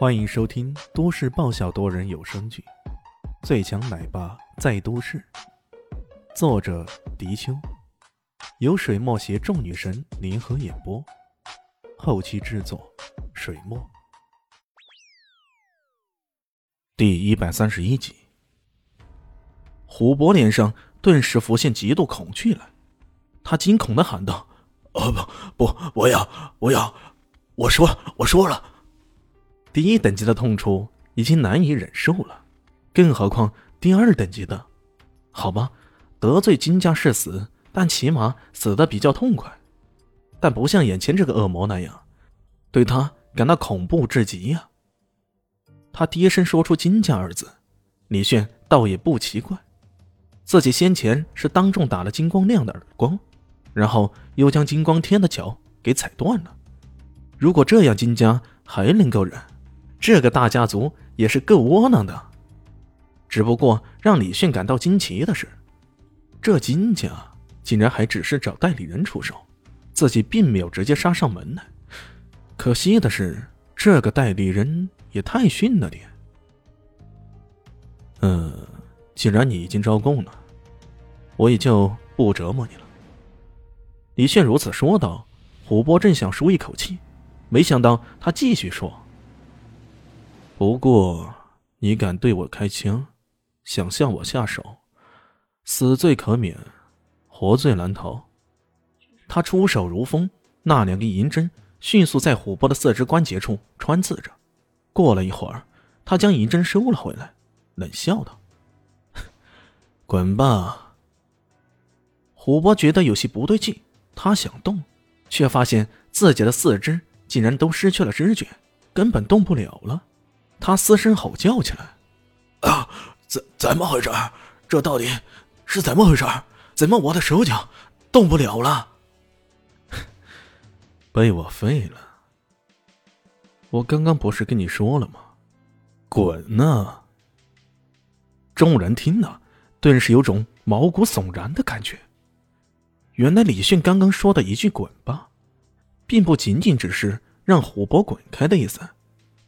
欢迎收听都市爆笑多人有声剧《最强奶爸在都市》，作者：迪秋，由水墨携众女神联合演播，后期制作：水墨。第一百三十一集，虎博脸上顿时浮现极度恐惧来，他惊恐的喊道：“哦不不，我要我要，我说我说了。”第一等级的痛楚已经难以忍受了，更何况第二等级的？好吧，得罪金家是死，但起码死的比较痛快，但不像眼前这个恶魔那样，对他感到恐怖至极呀。他低声说出“金家”二字，李炫倒也不奇怪，自己先前是当众打了金光亮的耳光，然后又将金光天的脚给踩断了。如果这样，金家还能够忍？这个大家族也是够窝囊的，只不过让李炫感到惊奇的是，这金家竟然还只是找代理人出手，自己并没有直接杀上门来。可惜的是，这个代理人也太逊了点。嗯，既然你已经招供了，我也就不折磨你了。李炫如此说道。虎波正想舒一口气，没想到他继续说。不过，你敢对我开枪，想向我下手，死罪可免，活罪难逃。他出手如风，那两个银针迅速在虎波的四肢关节处穿刺着。过了一会儿，他将银针收了回来，冷笑道：“滚吧。”虎波觉得有些不对劲，他想动，却发现自己的四肢竟然都失去了知觉，根本动不了了。他嘶声吼叫起来：“啊，怎怎么回事？这到底是怎么回事？怎么我的手脚动不了了？被我废了！我刚刚不是跟你说了吗？滚呐！”众人听了，顿时有种毛骨悚然的感觉。原来李迅刚刚说的一句“滚吧”，并不仅仅只是让琥珀滚开的意思。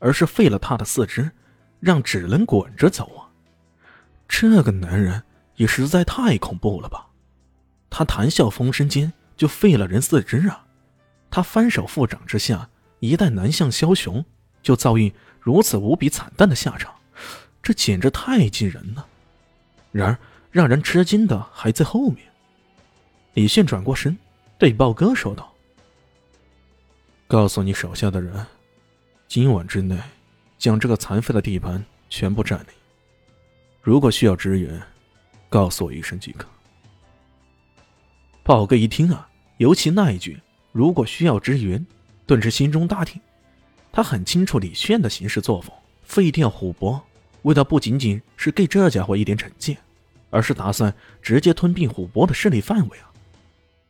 而是废了他的四肢，让只能滚着走啊！这个男人也实在太恐怖了吧！他谈笑风生间就废了人四肢啊！他翻手覆掌之下，一代南向枭雄就遭遇如此无比惨淡的下场，这简直太惊人了！然而让人吃惊的还在后面。李现转过身，对豹哥说道：“告诉你手下的人。”今晚之内，将这个残废的地盘全部占领。如果需要支援，告诉我一声即可。豹哥一听啊，尤其那一句“如果需要支援”，顿时心中大定。他很清楚李炫的行事作风，废掉虎伯，为的不仅仅是给这家伙一点惩戒，而是打算直接吞并虎伯的势力范围啊。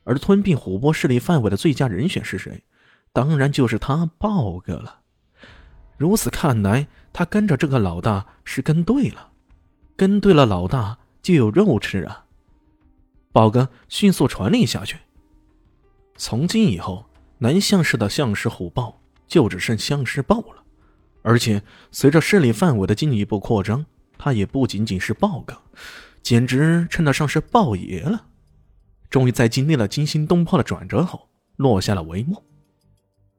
而吞并虎伯势力范围的最佳人选是谁？当然就是他豹哥了。如此看来，他跟着这个老大是跟对了，跟对了老大就有肉吃啊！宝哥迅速传令下去。从今以后，南向市的向氏虎豹就只剩向氏豹了，而且随着势力范围的进一步扩张，他也不仅仅是豹哥，简直称得上是豹爷了。终于在经历了惊心动魄的转折后，落下了帷幕。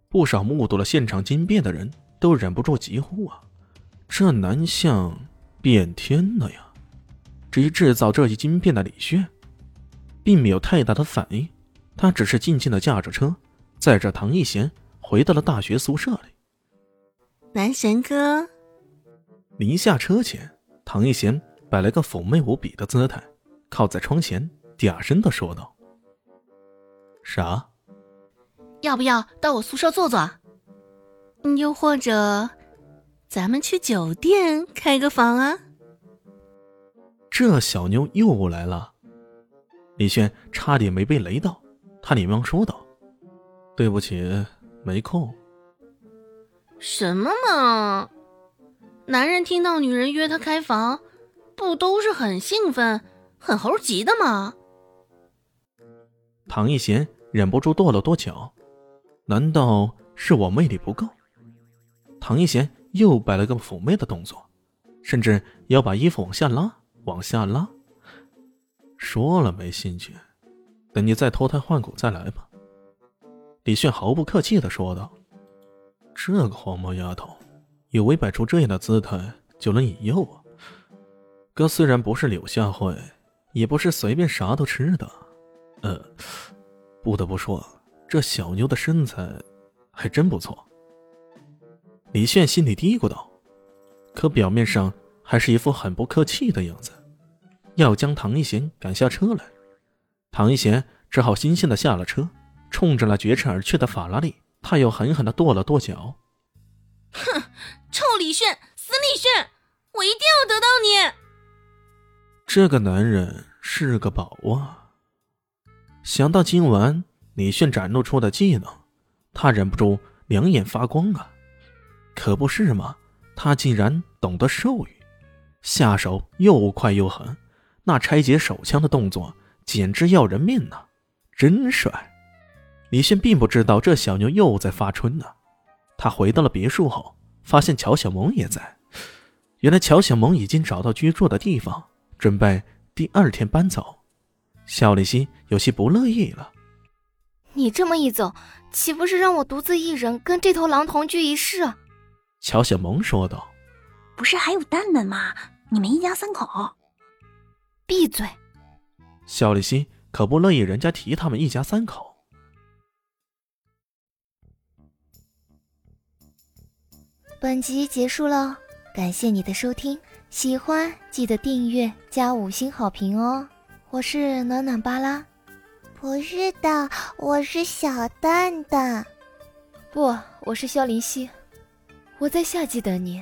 不少目睹了现场惊变的人。都忍不住疾呼啊！这南向变天了呀！至于制造这一惊变的李炫，并没有太大的反应，他只是静静的驾着车，载着唐一贤回到了大学宿舍里。男神哥，临下车前，唐一贤摆了个妩媚无比的姿态，靠在窗前，嗲声的说道：“啥？要不要到我宿舍坐坐？”又或者，咱们去酒店开个房啊？这小妞又来了，李轩差点没被雷到，他连忙说道：“对不起，没空。”什么嘛！男人听到女人约他开房，不都是很兴奋、很猴急的吗？唐一贤忍不住跺了跺脚，难道是我魅力不够？唐一贤又摆了个妩媚的动作，甚至要把衣服往下拉，往下拉。说了没兴趣，等你再脱胎换骨再来吧。李炫毫不客气的说道：“这个黄毛丫头，有为摆出这样的姿态就能引诱我？哥虽然不是柳下惠，也不是随便啥都吃的。呃，不得不说，这小妞的身材还真不错。”李炫心里嘀咕道，可表面上还是一副很不客气的样子，要将唐一贤赶下车来。唐一贤只好悻悻的下了车。冲着那绝尘而去的法拉利，他又狠狠的跺了跺脚。哼，臭李炫，死李炫，我一定要得到你！这个男人是个宝啊！想到今晚李炫展露出的技能，他忍不住两眼发光啊！可不是吗？他竟然懂得兽语，下手又快又狠，那拆解手枪的动作简直要人命呐！真帅！李炫并不知道这小妞又在发春呢。他回到了别墅后，发现乔小萌也在。原来乔小萌已经找到居住的地方，准备第二天搬走。肖立新有些不乐意了：“你这么一走，岂不是让我独自一人跟这头狼同居一室？”乔小萌说道：“不是还有蛋蛋吗？你们一家三口。”闭嘴！肖立新可不乐意人家提他们一家三口。本集结束了，感谢你的收听，喜欢记得订阅加五星好评哦！我是暖暖巴拉，不是的，我是小蛋蛋，不，我是肖林希，我在夏季等你。